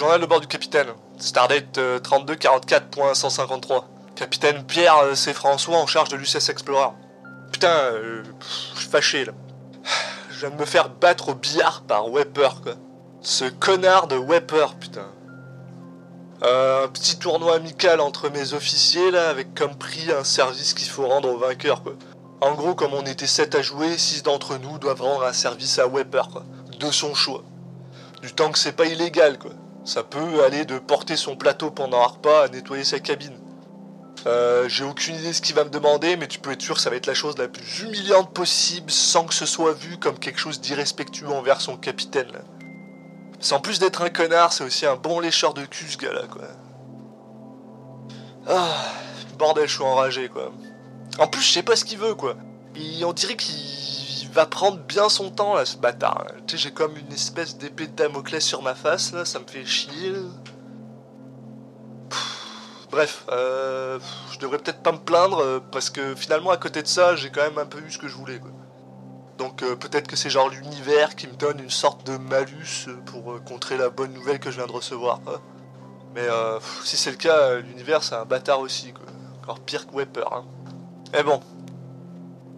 Journal de bord du capitaine. Stardate euh, 3244.153. Capitaine Pierre, euh, c'est François en charge de l'UCS Explorer. Putain, euh, je suis fâché là. Je me faire battre au billard par Wepper quoi. Ce connard de Wepper, putain. Euh, un petit tournoi amical entre mes officiers là, avec comme prix un service qu'il faut rendre au vainqueur quoi. En gros, comme on était 7 à jouer, 6 d'entre nous doivent rendre un service à Wepper quoi. De son choix. Du temps que c'est pas illégal quoi. Ça peut aller de porter son plateau pendant un repas à nettoyer sa cabine. Euh, J'ai aucune idée de ce qu'il va me demander, mais tu peux être sûr que ça va être la chose la plus humiliante possible sans que ce soit vu comme quelque chose d'irrespectueux envers son capitaine. Là. Sans plus d'être un connard, c'est aussi un bon lécheur de cul ce gars-là, quoi. Ah, bordel, je suis enragé, quoi. En plus, je sais pas ce qu'il veut, quoi. Il- on dirait qu'il va prendre bien son temps, là, ce bâtard. Tu sais, j'ai comme une espèce d'épée de Damoclès sur ma face, là, ça me fait chier. Bref, euh, je devrais peut-être pas me plaindre, euh, parce que finalement, à côté de ça, j'ai quand même un peu eu ce que je voulais. Donc euh, peut-être que c'est genre l'univers qui me donne une sorte de malus euh, pour contrer la bonne nouvelle que je viens de recevoir. Mais si c'est le cas, l'univers c'est un bâtard aussi. Encore pire que Wepper. Hein. Mais bon.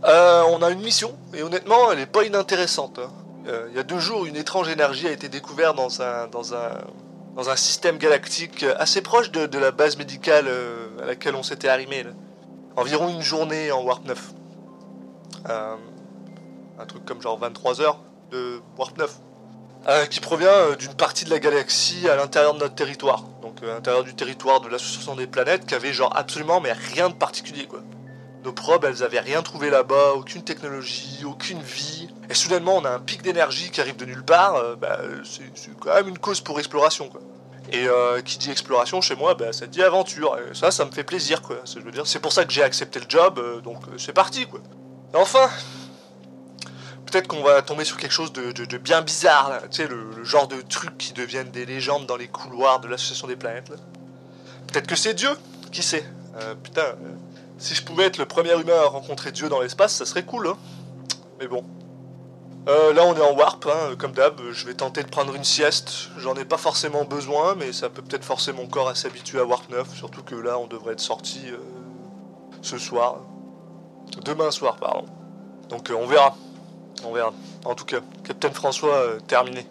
Euh, on a une mission, et honnêtement elle est pas inintéressante. hein. Euh, Il y a deux jours, une étrange énergie a été découverte dans un, système galactique euh, assez proche de, la base médicale à laquelle on s'était arrimé. Environ une journée en Warp 9. Euh, un truc comme genre 23 heures de Warp 9, euh, qui provient d'une partie de la galaxie à l'intérieur de notre territoire. Donc à l'intérieur du territoire de l'association des planètes, qui avait genre absolument mais rien de particulier quoi. Nos probes, elles avaient rien trouvé là-bas, aucune technologie, aucune vie. Et soudainement, on a un pic d'énergie qui arrive de nulle part. euh, bah, c'est quand même une cause pour exploration quoi. Et euh, qui dit exploration chez moi, bah, ça dit aventure. Et ça, ça me fait plaisir quoi. Je veux dire, c'est pour ça que j'ai accepté le job, euh, donc c'est parti quoi. Enfin, peut-être qu'on va tomber sur quelque chose de, bien bizarre, là. tu sais, le, genre de trucs qui deviennent des légendes dans les couloirs de l'association des planètes. Peut-être que c'est Dieu, qui sait. Putain, si je pouvais être le premier humain à rencontrer Dieu dans l'espace, ça serait cool, hein. Mais bon. Euh, là, on est en warp, hein, comme d'hab. Je vais tenter de prendre une sieste. J'en ai pas forcément besoin, mais ça peut peut-être forcer mon corps à s'habituer à Warp 9. Surtout que là, on devrait être sorti euh, ce soir. Demain soir, pardon. Donc, euh, on verra. On verra. En tout cas, Captain François, terminé.